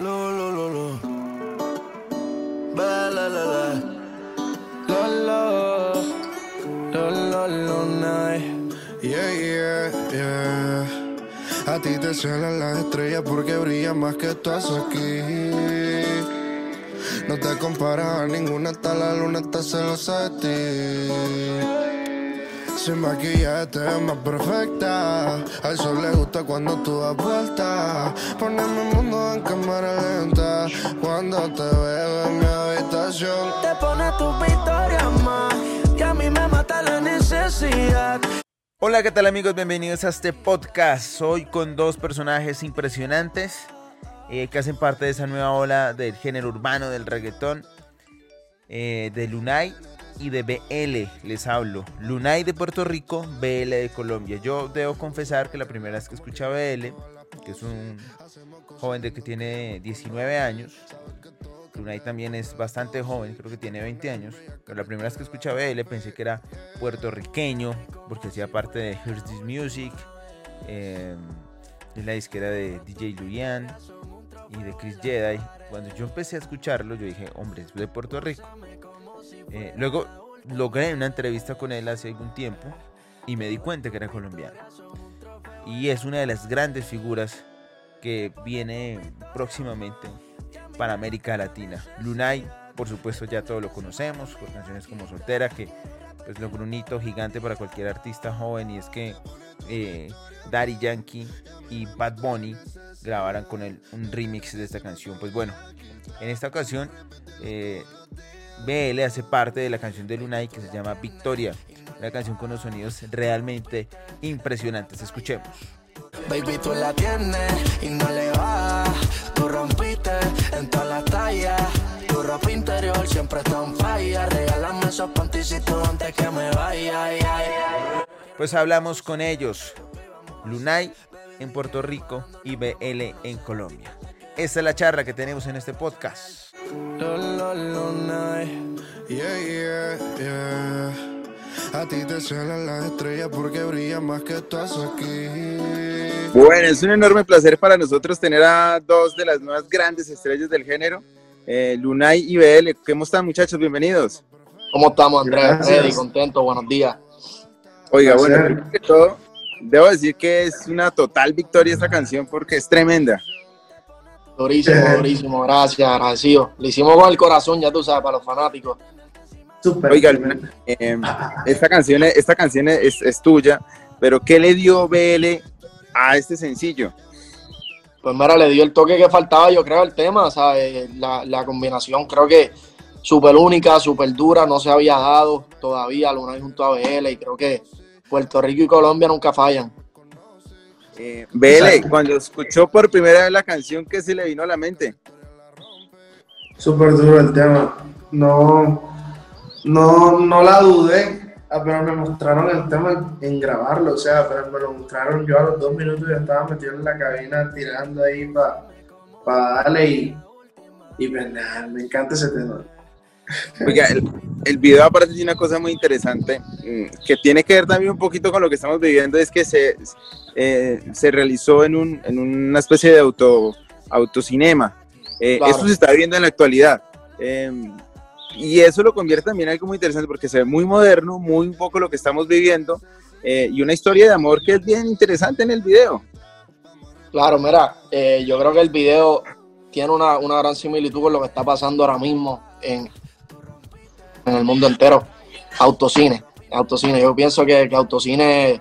Lo, lo, lo, lo. Lo, lo. Lo, lo, lo, night. Yeah, yeah, yeah. A ti te celan las estrellas porque brillan más que estás aquí. No te comparas a ninguna, hasta la luna está celosa de ti. Sin maquillaje te ves más perfecta. Al sol le gusta cuando tú das vuelta. Ponemos el mundo en cámara lenta. Cuando te veo en mi habitación, Te pone tu victoria más. Y a mí me mata la necesidad. Hola, ¿qué tal amigos? Bienvenidos a este podcast. Hoy con dos personajes impresionantes eh, que hacen parte de esa nueva ola del género urbano del reggaetón. eh, de Lunay y de BL les hablo. Lunay de Puerto Rico, BL de Colombia. Yo debo confesar que la primera vez que escuché BL, que es un joven de que tiene 19 años, Lunay también es bastante joven, creo que tiene 20 años. Pero la primera vez que escuché BL pensé que era puertorriqueño, porque hacía parte de Here's This Music, eh, la disquera de DJ Luian y de Chris Jedi. Cuando yo empecé a escucharlo, yo dije, hombre, es de Puerto Rico. Eh, luego logré una entrevista con él hace algún tiempo y me di cuenta que era colombiano. Y es una de las grandes figuras que viene próximamente para América Latina. Lunay, por supuesto, ya todos lo conocemos, por canciones como Soltera, que pues logró un hito gigante para cualquier artista joven y es que eh, Daddy Yankee y Bad Bunny grabaran con él un remix de esta canción. Pues bueno, en esta ocasión eh, BL hace parte de la canción de Lunay que se llama Victoria, una canción con unos sonidos realmente impresionantes. Escuchemos. Baby, tú la tienes y no le va. Tú rompiste en todas las tallas. Tu ropa interior siempre está en falla. Regálame esos panticitos antes que me vaya. ay, ay, ay. Pues hablamos con ellos, Lunay en Puerto Rico y BL en Colombia. Esta es la charla que tenemos en este podcast. lo, lo, lo, night. Yeah, yeah, yeah. A ti te celan las estrellas porque brillan más que estás aquí. Bueno, es un enorme placer para nosotros tener a dos de las nuevas grandes estrellas del género, eh, Lunay y BL. ¿Cómo están muchachos? Bienvenidos. ¿Cómo estamos, Andrés? Contento, buenos días. Oiga, bueno, primero que todo, debo decir que es una total victoria esta canción porque es tremenda. Durísimo, durísimo, gracias, agradecido. Le hicimos con el corazón, ya tú sabes, para los fanáticos. Súper. Oiga, eh, esta canción, esta canción es, es tuya, pero ¿qué le dio BL a este sencillo? Pues mira, le dio el toque que faltaba, yo creo, el tema, ¿sabes? La, la combinación creo que súper única, súper dura, no se había dado todavía, Luna junto a BL, y creo que Puerto Rico y Colombia nunca fallan. Eh, cuando escuchó por primera vez la canción, ¿qué se le vino a la mente? Súper duro el tema. No, no, no la dudé, apenas me mostraron el tema en, grabarlo. O sea, apenas me lo mostraron yo a los dos minutos ya estaba metido en la cabina tirando ahí para darle y, y pues me encanta ese tema. Oiga, el, el video aparte tiene una cosa muy interesante mm, que tiene que ver también un poquito con lo que estamos viviendo, es que se, eh, se realizó en, un, en una especie de auto, autocinema. Eh, Claro. Esto se está viendo en la actualidad. Eh, y eso lo convierte también en algo muy interesante porque se ve muy moderno, muy un poco lo que estamos viviendo eh, y una historia de amor que es bien interesante en el video. Claro, mira, eh, yo creo que el video tiene una, una gran similitud con lo que está pasando ahora mismo en, en el mundo entero. Autocine, autocine. Yo pienso que, que autocine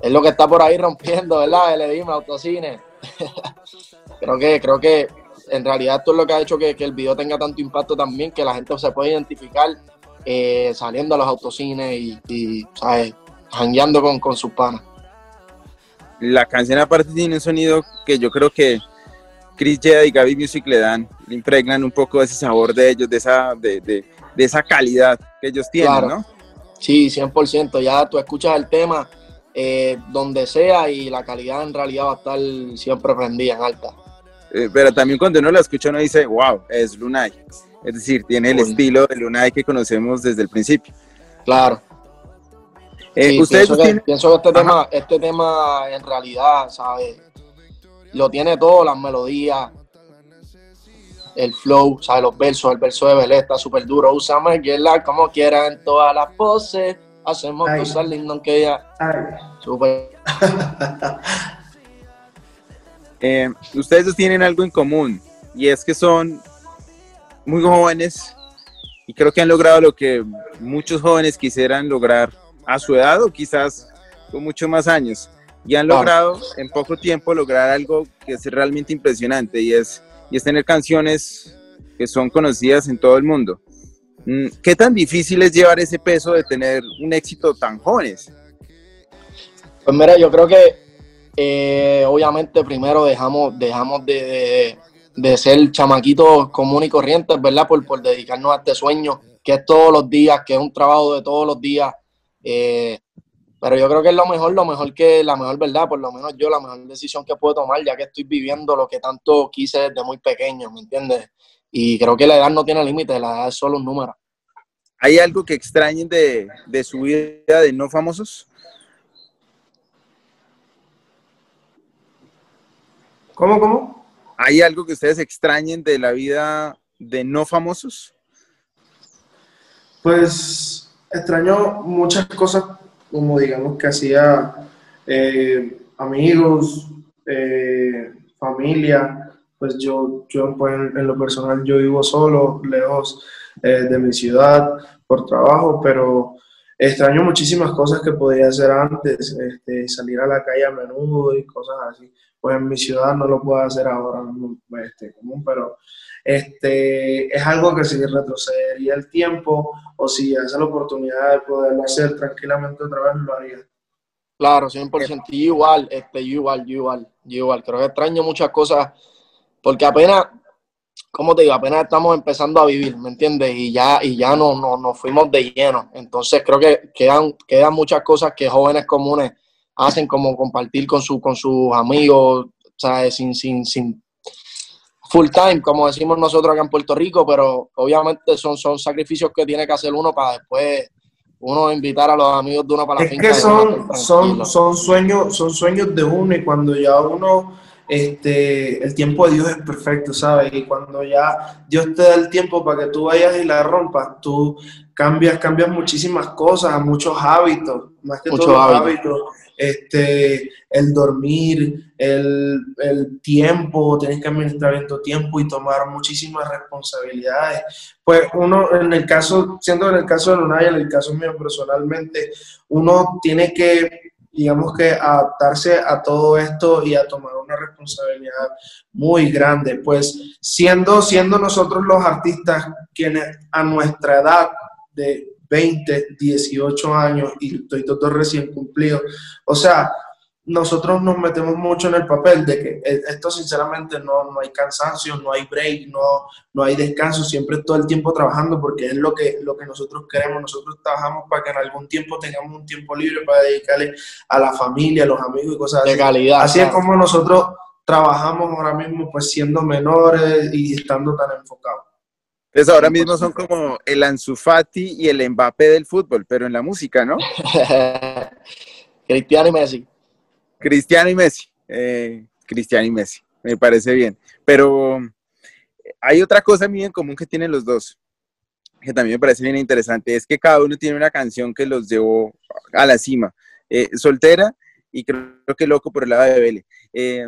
es lo que está por ahí rompiendo, ¿verdad? Le dime, autocine. creo que, creo que en realidad esto es lo que ha hecho que, que el video tenga tanto impacto también, que la gente se puede identificar eh, saliendo a los autocines y, y ¿sabes? Jangueando con, con sus panas. La canción aparte tiene un sonido que yo creo que Chris Jedi y Gaby Music le dan, le impregnan un poco de ese sabor de ellos, de esa, de, de- de esa calidad que ellos tienen, Claro. ¿no? Sí, 100%. Ya tú escuchas el tema eh, donde sea y la calidad en realidad va a estar siempre prendida en alta. Eh, pero también cuando uno la escucha uno dice, wow, es Lunay. Es decir, tiene el estilo de Lunay que conocemos desde el principio. Claro. Eh, Sí, ustedes pienso, que, tienen- pienso que este Ajá. tema, este tema en realidad, ¿sabes? Lo tiene todo, las melodías, el flow, ¿sabes? Los versos, el verso de Belé está súper duro. Úsame, la como quieran en todas las poses. Hacemos cosas lindas aunque ya. Súper. Eh, ustedes tienen algo en común y es que son muy jóvenes y creo que han logrado lo que muchos jóvenes quisieran lograr a su edad o quizás con muchos más años y han logrado en poco tiempo lograr algo que es realmente impresionante y es, y es tener canciones que son conocidas en todo el mundo. Mm, ¿Qué tan difícil es llevar ese peso de tener un éxito tan jóvenes? Pues mira, yo creo que eh, obviamente primero dejamos, dejamos de, de, ser chamaquitos comunes y corrientes, ¿verdad? Por, por dedicarnos a este sueño, que es todos los días, que es un trabajo de todos los días. Eh, pero yo creo que es lo mejor, lo mejor que, la mejor verdad, por lo menos yo, la mejor decisión que puedo tomar, ya que estoy viviendo lo que tanto quise desde muy pequeño, ¿me entiendes? Y creo que la edad no tiene límite, la edad es solo un número. ¿Hay algo que extrañen de, de su vida de no famosos? ¿Cómo, cómo? ¿Hay algo que ustedes extrañen de la vida de no famosos? Pues extraño muchas cosas como digamos que hacía eh, amigos, eh, familia, pues yo, yo pues en, lo personal yo vivo solo, lejos eh, de mi ciudad por trabajo, pero extraño muchísimas cosas que podía hacer antes, este, salir a la calle a menudo y cosas así. Pues en mi ciudad no lo puedo hacer ahora este, común, pero este, es algo que si retrocedería el tiempo o si hace la oportunidad de poderlo hacer tranquilamente otra vez, lo haría. Claro, 100%. Yo igual, este, yo igual, yo igual, yo igual. Creo que extraño muchas cosas porque apenas, como te digo, apenas estamos empezando a vivir, ¿me entiendes? Y ya, y ya no, no, nos fuimos de lleno. Entonces creo que quedan, quedan muchas cosas que jóvenes comunes hacen como compartir con, su, con sus amigos, ¿sabes? Sin, sin, sin full time, como decimos nosotros acá en Puerto Rico, pero obviamente son, son sacrificios que tiene que hacer uno para después uno invitar a los amigos de uno para la es que son, son, son, sueños, son sueños de uno y cuando ya uno, este, el tiempo de Dios es perfecto, ¿sabes? Y cuando ya Dios te da el tiempo para que tú vayas y la rompas, tú cambias, cambias muchísimas cosas, muchos hábitos, más que todos hábitos este, el dormir, el, tiempo, tienes que administrar bien tu tiempo y tomar muchísimas responsabilidades. Pues uno, en el caso, siendo en el caso de Lunay, en el caso mío personalmente, uno tiene que, digamos que, adaptarse a todo esto y a tomar responsabilidad muy grande. Pues siendo, siendo nosotros los artistas quienes a nuestra edad de 20, 18 años y estoy todo recién cumplido. O sea, nosotros nos metemos mucho en el papel de que e, esto sinceramente no, no hay cansancio, no hay break, no, no hay descanso, siempre todo el tiempo trabajando porque es lo que, lo que nosotros queremos. Nosotros trabajamos para que en algún tiempo tengamos un tiempo libre para dedicarle a la familia, a los amigos y cosas de así. calidad. Así es como nosotros trabajamos ahora mismo pues siendo menores y estando tan enfocados. Entonces ahora mismo son como el Ansu Fati y el Mbappé del fútbol, pero en la música, ¿no? Cristiano y Messi. Cristiano y Messi. Eh, Cristiano y Messi, me parece bien. Pero hay otra cosa muy en común que tienen los dos, que también me parece bien interesante, es que cada uno tiene una canción que los llevó a la cima. Eh, soltera y creo que loco por el lado de Vélez. Eh,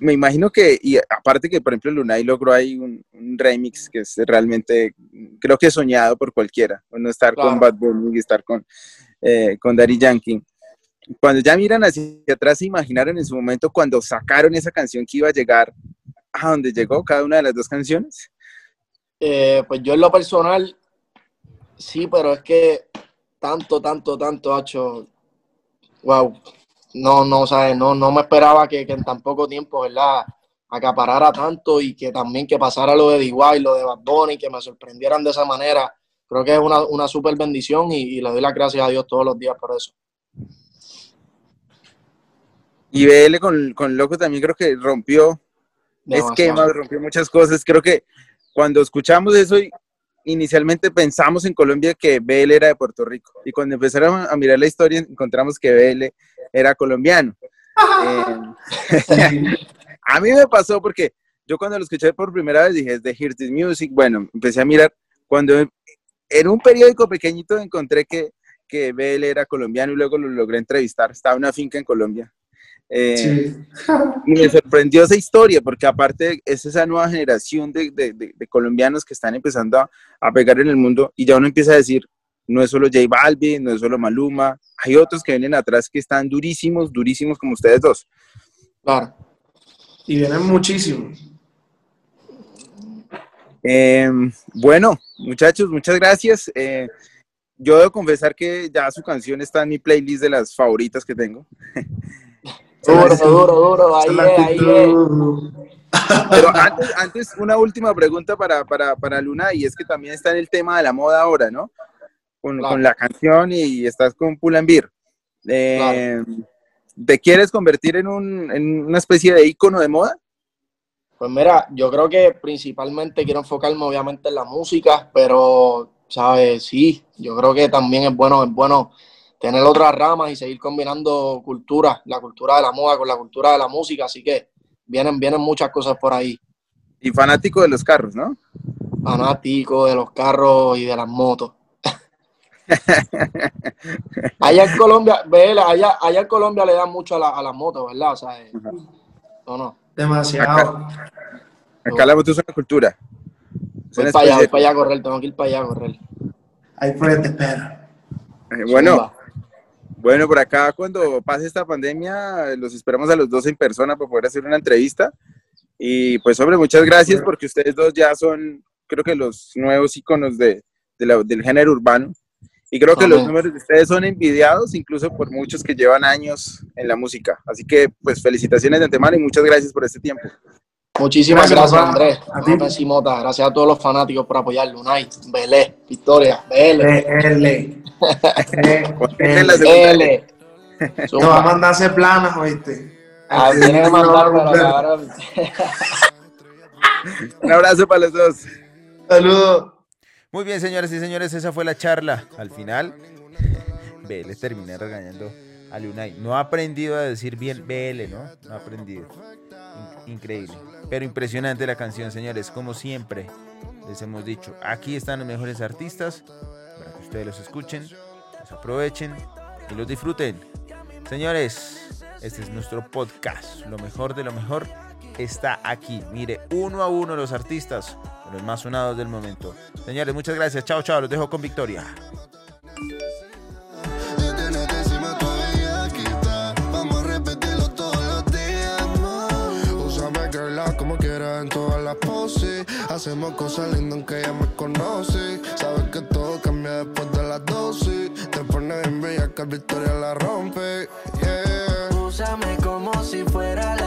me imagino que, y aparte que, por ejemplo, Lunay logró ahí un, remix que es realmente, creo que soñado por cualquiera, no estar con Bad Bunny y estar con, eh, con Daddy Yankee. Cuando ya miran hacia atrás, ¿se imaginaron en su momento cuando sacaron esa canción que iba a llegar a donde llegó cada una de las dos canciones? Eh, pues yo en lo personal, sí, pero es que tanto, tanto, tanto, ha hecho, wow, no, no, ¿sabes? No, no me esperaba que, en tan poco tiempo, ¿verdad? acaparara tanto y que también que pasara lo de DIY, lo de Bad Bunny, que me sorprendieran de esa manera. Creo que es una, una súper bendición y, le doy las gracias a Dios todos los días por eso. Y BL con, con Loco también creo que rompió esquemas, rompió muchas cosas. Creo que cuando escuchamos eso inicialmente pensamos en Colombia que BL era de Puerto Rico. Y cuando empezaron a mirar la historia encontramos que BL era colombiano. Eh, a mí me pasó porque yo cuando lo escuché por primera vez dije, es de Hear This Music. Bueno, empecé a mirar. Cuando en un periódico pequeñito encontré que, que BL era colombiano y luego lo logré entrevistar. Estaba en una finca en Colombia. Eh, y me sorprendió esa historia, porque aparte es esa nueva generación de, de, de, colombianos que están empezando a, a, pegar en el mundo y ya uno empieza a decir, no es solo J Balvin, no es solo Maluma, hay otros que vienen atrás que están durísimos, durísimos como ustedes dos. Claro. Y vienen muchísimos. Eh, bueno, muchachos, muchas gracias. Eh, yo debo confesar que ya su canción está en mi playlist de las favoritas que tengo. Duro, duro, duro, ahí es, ahí Pero antes, antes, una última pregunta para, para, para, Luna, y es que también está en el tema de la moda ahora, ¿no? Con, claro. con la canción y estás con Pull&Bear. Eh, claro. ¿Te quieres convertir en, un, en una especie de ícono de moda? Pues mira, yo creo que principalmente quiero enfocarme obviamente en la música, pero, ¿sabes? Sí, yo creo que también es bueno, es bueno tener otras ramas y seguir combinando cultura, la cultura de la moda con la cultura de la música, así que vienen, vienen muchas cosas por ahí. Y fanático de los carros, ¿no? Fanático de los carros y de las motos. allá en Colombia, allá, allá en Colombia le dan mucho a, la, a las motos, ¿verdad? O sea, eh, no, no. Demasiado. Acá, acá la moto es una cultura. Voy para allá, voy para allá a correr, tengo que ir para allá a correr. Ahí fuera te espero. Eh, bueno. Bueno, por acá cuando pase esta pandemia, los esperamos a los dos en persona para poder hacer una entrevista. Y pues, hombre, muchas gracias porque ustedes dos ya son, creo que los nuevos íconos de, de la, del género urbano. Y creo que los números de ustedes son envidiados incluso por muchos que llevan años en la música. Así que, pues, felicitaciones de antemano y muchas gracias por este tiempo. Muchísimas gracias, gracias Andrés. A ti. Gracias a todos los fanáticos por apoyar. Lunay, Belé, Victoria, BL. BL. BL. Nos va a mandar a hacer planas, oíste. A mandar, pero Un abrazo para los dos. Saludos. Muy bien, señores y señores, esa fue la charla. Al final, BL terminé regañando a Lunay. No ha aprendido a decir bien BL, ¿no? No ha aprendido. Increíble. Pero impresionante la canción, señores. Como siempre les hemos dicho, aquí están los mejores artistas ustedes los escuchen, los aprovechen y los disfruten. Señores, este es nuestro podcast. Lo mejor de lo mejor está aquí. Mire, uno a uno los artistas, los más sonados del momento. Señores, muchas gracias. Chao, chao. Los dejo con Victoria. como todas las poses. Hacemos cosas lindas aunque ella me conoce pandemia después de las dosis. Te pone bien bella que el Victoria la rompe. Yeah. Úsame como si fuera la